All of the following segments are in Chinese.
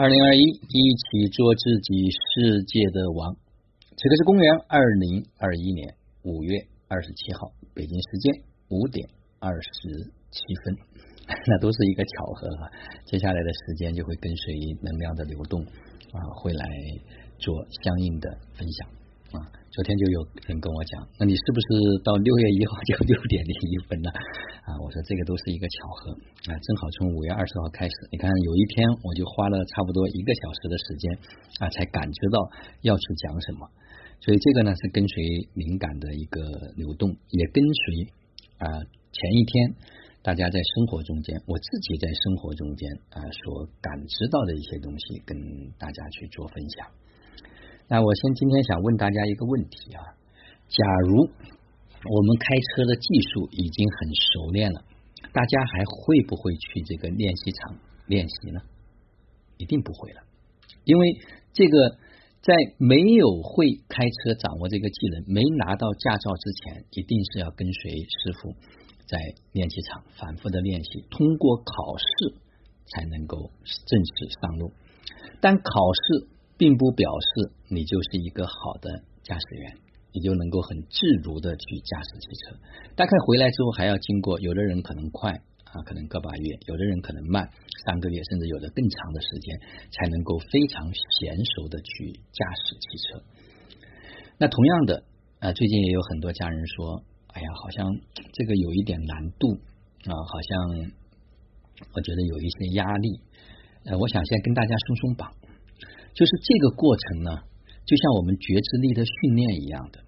二零二一，一起做自己世界的王。这个是公元二零二一年五月二十七号，北京时间五点二十七分，那都是一个巧合哈。接下来的时间就会跟随能量的流动啊，会来做相应的分享。啊，昨天就有人跟我讲，那你是不是到六月一号就六点零一分了？啊，我说这个都是一个巧合啊，正好从五月二十号开始，你看有一天我就花了差不多一个小时的时间啊，才感知到要去讲什么。所以这个呢是跟随灵感的一个流动，也跟随啊前一天大家在生活中间，我自己在生活中间啊所感知到的一些东西，跟大家去做分享。那我先今天想问大家一个问题啊，假如我们开车的技术已经很熟练了，大家还会不会去这个练习场练习呢？一定不会了，因为这个在没有会开车、掌握这个技能、没拿到驾照之前，一定是要跟随师傅在练习场反复的练习，通过考试才能够正式上路。但考试。并不表示你就是一个好的驾驶员，你就能够很自如的去驾驶汽车。大概回来之后还要经过，有的人可能快啊，可能个把月；有的人可能慢，三个月，甚至有的更长的时间，才能够非常娴熟的去驾驶汽车。那同样的啊，最近也有很多家人说，哎呀，好像这个有一点难度啊，好像我觉得有一些压力。呃，我想先跟大家松松绑。就是这个过程呢，就像我们觉知力的训练一样的，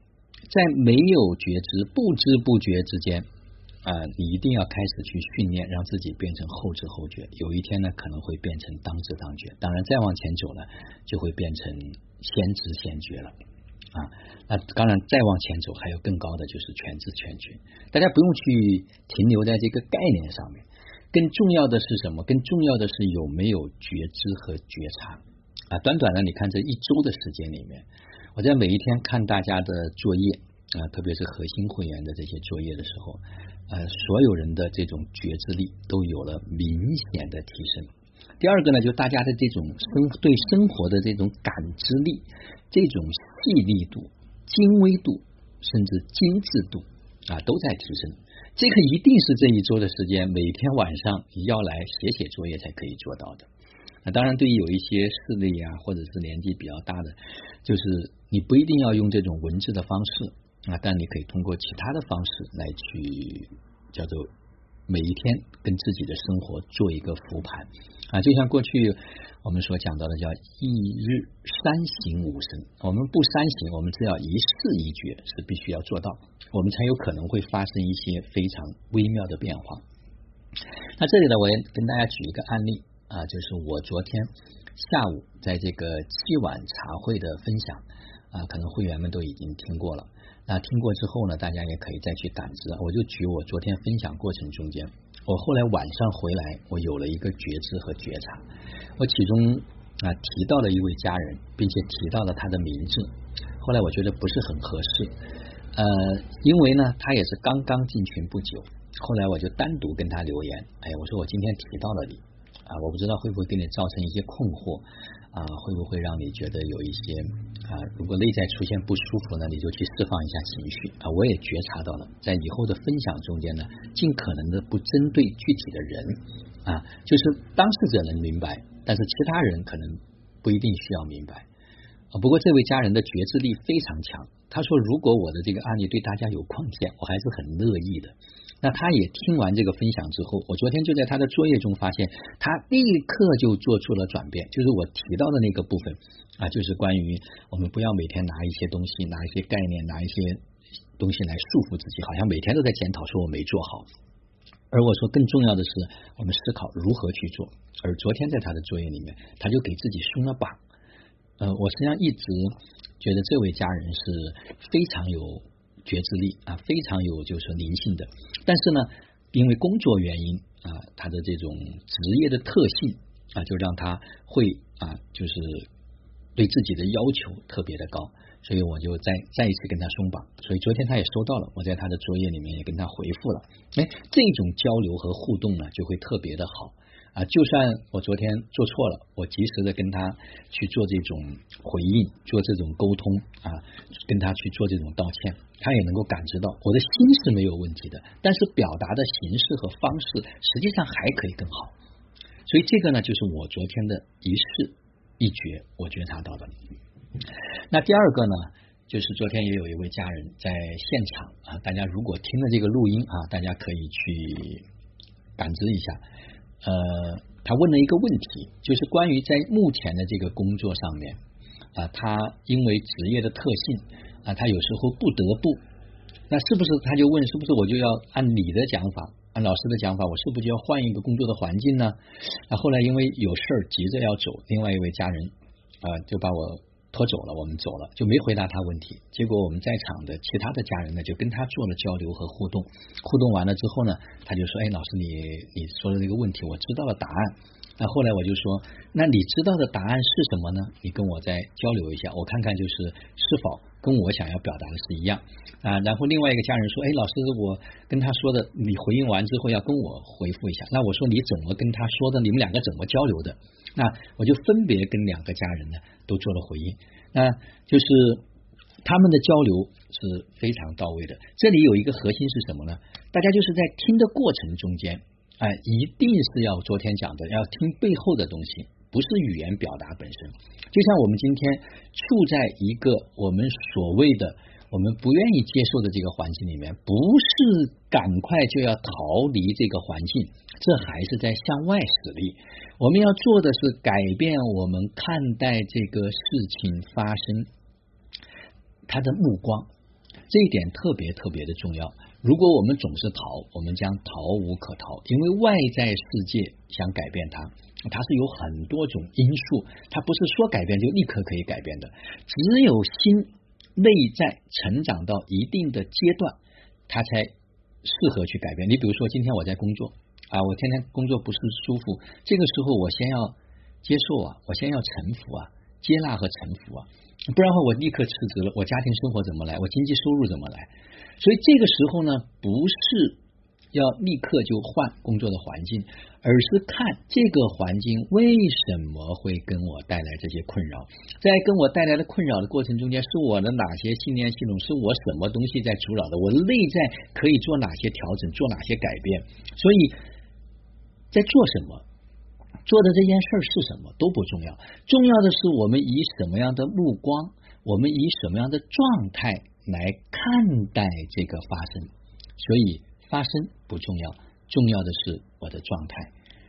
在没有觉知、不知不觉之间啊，你一定要开始去训练，让自己变成后知后觉。有一天呢，可能会变成当知当觉。当然，再往前走呢，就会变成先知先觉了啊。那当然，再往前走，还有更高的就是全知全觉。大家不用去停留在这个概念上面，更重要的是什么？更重要的是有没有觉知和觉察。啊，短短的，你看这一周的时间里面，我在每一天看大家的作业啊，特别是核心会员的这些作业的时候，呃，所有人的这种觉知力都有了明显的提升。第二个呢，就大家的这种生对生活的这种感知力、这种细腻度、精微度，甚至精致度啊，都在提升。这个一定是这一周的时间，每天晚上要来写写作业才可以做到的。那当然，对于有一些视力啊，或者是年纪比较大的，就是你不一定要用这种文字的方式啊，但你可以通过其他的方式来去叫做每一天跟自己的生活做一个复盘啊。就像过去我们所讲到的，叫一日三省吾身，我们不三省，我们只要一事一决是必须要做到，我们才有可能会发生一些非常微妙的变化。那这里呢，我也跟大家举一个案例。啊，就是我昨天下午在这个七晚茶会的分享啊，可能会员们都已经听过了。那听过之后呢，大家也可以再去感知。我就举我昨天分享过程中间，我后来晚上回来，我有了一个觉知和觉察。我其中啊提到了一位家人，并且提到了他的名字。后来我觉得不是很合适，呃，因为呢，他也是刚刚进群不久。后来我就单独跟他留言，哎，我说我今天提到了你。啊，我不知道会不会给你造成一些困惑啊？会不会让你觉得有一些啊？如果内在出现不舒服呢，你就去释放一下情绪啊！我也觉察到了，在以后的分享中间呢，尽可能的不针对具体的人啊，就是当事者能明白，但是其他人可能不一定需要明白啊。不过这位家人的觉知力非常强，他说如果我的这个案例对大家有贡献，我还是很乐意的。那他也听完这个分享之后，我昨天就在他的作业中发现，他立刻就做出了转变，就是我提到的那个部分啊，就是关于我们不要每天拿一些东西、拿一些概念、拿一些东西来束缚自己，好像每天都在检讨说我没做好。而我说更重要的是，我们思考如何去做。而昨天在他的作业里面，他就给自己松了绑。呃，我实际上一直觉得这位家人是非常有。觉知力啊，非常有就是灵性的，但是呢，因为工作原因啊，他的这种职业的特性啊，就让他会啊，就是对自己的要求特别的高，所以我就再再一次跟他松绑，所以昨天他也收到了，我在他的作业里面也跟他回复了，哎，这种交流和互动呢，就会特别的好，啊，就算我昨天做错了，我及时的跟他去做这种回应，做这种沟通啊，跟他去做这种道歉，他也能够感知到我的心是没有问题的，但是表达的形式和方式实际上还可以更好。所以这个呢，就是我昨天的一事一觉，我觉察到的。那第二个呢，就是昨天也有一位家人在现场啊，大家如果听了这个录音啊，大家可以去感知一下。呃，他问了一个问题，就是关于在目前的这个工作上面啊，他因为职业的特性啊，他有时候不得不，那是不是他就问，是不是我就要按你的讲法，按老师的讲法，我是不是就要换一个工作的环境呢？啊，后来因为有事儿急着要走，另外一位家人啊就把我。拖走了，我们走了，就没回答他问题。结果我们在场的其他的家人呢，就跟他做了交流和互动。互动完了之后呢，他就说：“哎，老师，你你说的那个问题，我知道了答案。”那后来我就说：“那你知道的答案是什么呢？你跟我再交流一下，我看看就是是否跟我想要表达的是一样啊。”然后另外一个家人说：“哎，老师，我跟他说的，你回应完之后要跟我回复一下。”那我说：“你怎么跟他说的？你们两个怎么交流的？”那我就分别跟两个家人呢都做了回应，那就是他们的交流是非常到位的。这里有一个核心是什么呢？大家就是在听的过程中间，哎，一定是要昨天讲的，要听背后的东西，不是语言表达本身。就像我们今天处在一个我们所谓的。我们不愿意接受的这个环境里面，不是赶快就要逃离这个环境，这还是在向外使力。我们要做的是改变我们看待这个事情发生他的目光，这一点特别特别的重要。如果我们总是逃，我们将逃无可逃，因为外在世界想改变它，它是有很多种因素，它不是说改变就立刻可以改变的，只有心。内在成长到一定的阶段，它才适合去改变。你比如说，今天我在工作啊，我天天工作不是舒服，这个时候我先要接受啊，我先要臣服啊，接纳和臣服啊，不然的话我立刻辞职了，我家庭生活怎么来？我经济收入怎么来？所以这个时候呢，不是。要立刻就换工作的环境，而是看这个环境为什么会跟我带来这些困扰，在跟我带来的困扰的过程中间，是我的哪些信念系统，是我什么东西在阻扰的，我内在可以做哪些调整，做哪些改变？所以在做什么，做的这件事是什么都不重要，重要的是我们以什么样的目光，我们以什么样的状态来看待这个发生，所以。发生不重要，重要的是我的状态，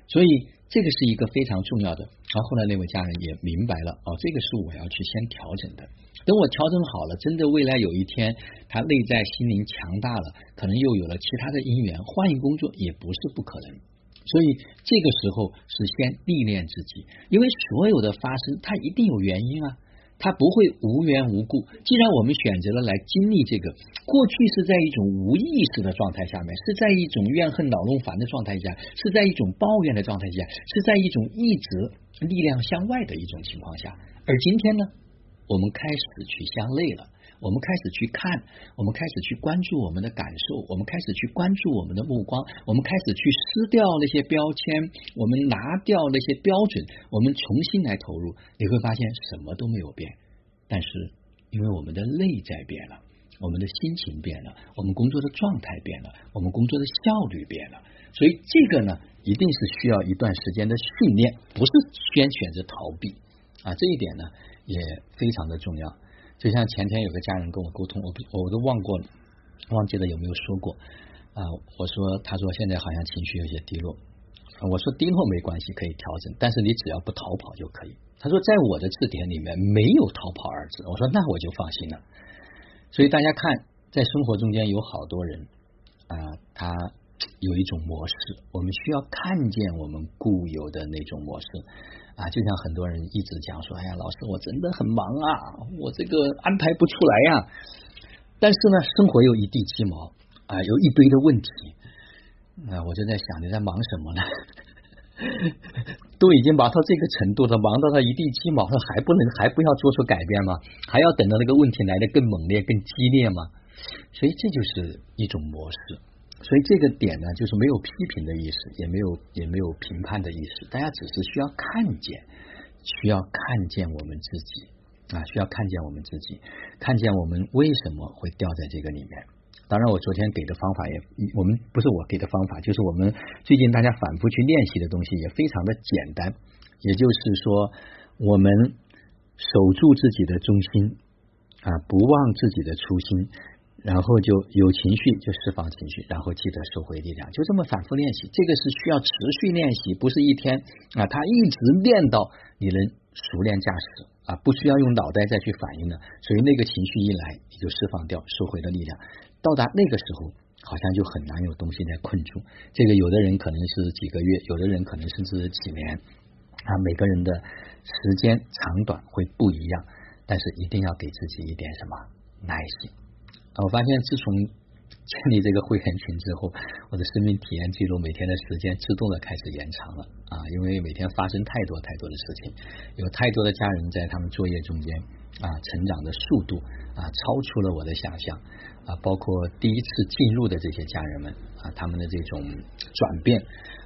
所以这个是一个非常重要的。然后后来那位家人也明白了，哦，这个是我要去先调整的。等我调整好了，真的未来有一天他内在心灵强大了，可能又有了其他的因缘，换一工作也不是不可能。所以这个时候是先历练自己，因为所有的发生它一定有原因啊。它不会无缘无故。既然我们选择了来经历这个，过去是在一种无意识的状态下面，是在一种怨恨、恼怒、烦的状态下，是在一种抱怨的状态下，是在一种一直力量向外的一种情况下。而今天呢，我们开始去向内了。我们开始去看，我们开始去关注我们的感受，我们开始去关注我们的目光，我们开始去撕掉那些标签，我们拿掉那些标准，我们重新来投入，你会发现什么都没有变，但是因为我们的内在变了，我们的心情变了，我们工作的状态变了，我们工作的效率变了，所以这个呢，一定是需要一段时间的训练，不是先选择逃避啊，这一点呢也非常的重要。就像前天有个家人跟我沟通，我我都忘过了，忘记了有没有说过啊？我说，他说现在好像情绪有些低落，我说低落没关系，可以调整，但是你只要不逃跑就可以。他说，在我的字典里面没有逃跑二字。我说，那我就放心了。所以大家看，在生活中间有好多人啊，他有一种模式，我们需要看见我们固有的那种模式。啊，就像很多人一直讲说，哎呀，老师，我真的很忙啊，我这个安排不出来呀。但是呢，生活又一地鸡毛啊，有一堆的问题。那我就在想，你在忙什么呢？都已经忙到这个程度了，忙到他一地鸡毛了，还不能还不要做出改变吗？还要等到那个问题来的更猛烈、更激烈吗？所以这就是一种模式。所以这个点呢，就是没有批评的意思，也没有也没有评判的意思，大家只是需要看见，需要看见我们自己啊，需要看见我们自己，看见我们为什么会掉在这个里面。当然，我昨天给的方法也，我们不是我给的方法，就是我们最近大家反复去练习的东西，也非常的简单。也就是说，我们守住自己的中心啊，不忘自己的初心。然后就有情绪就释放情绪，然后记得收回力量，就这么反复练习。这个是需要持续练习，不是一天啊，他一直练到你能熟练驾驶啊，不需要用脑袋再去反应了。所以那个情绪一来，你就释放掉，收回了力量。到达那个时候，好像就很难有东西在困住。这个有的人可能是几个月，有的人可能甚至几年啊，每个人的时间长短会不一样，但是一定要给自己一点什么耐心。我发现自从建立这个会员群之后，我的生命体验记录每天的时间自动的开始延长了啊，因为每天发生太多太多的事情，有太多的家人在他们作业中间啊成长的速度啊超出了我的想象啊，包括第一次进入的这些家人们啊，他们的这种转变。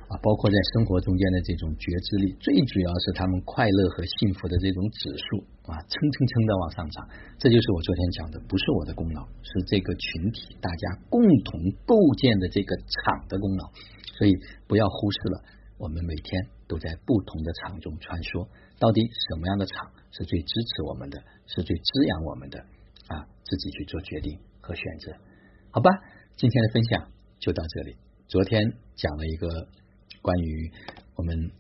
啊，包括在生活中间的这种觉知力，最主要是他们快乐和幸福的这种指数啊，蹭蹭蹭的往上涨。这就是我昨天讲的，不是我的功劳，是这个群体大家共同构建的这个场的功劳。所以不要忽视了，我们每天都在不同的场中穿梭。到底什么样的场是最支持我们的，是最滋养我们的啊？自己去做决定和选择，好吧？今天的分享就到这里。昨天讲了一个。关于我们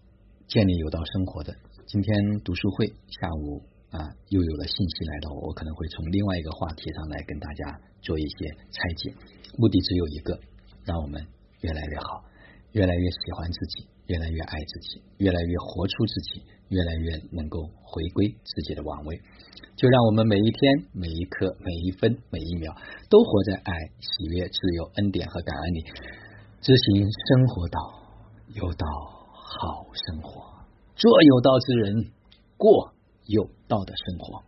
建立有道生活的，今天读书会下午啊，又有了信息来到我，我可能会从另外一个话题上来跟大家做一些拆解，目的只有一个，让我们越来越好，越来越喜欢自己，越来越爱自己，越来越活出自己，越来越能够回归自己的王位。就让我们每一天、每一刻、每一分、每一秒，都活在爱、喜悦、自由、恩典和感恩里，执行生活道。有道好生活，做有道之人，过有道的生活。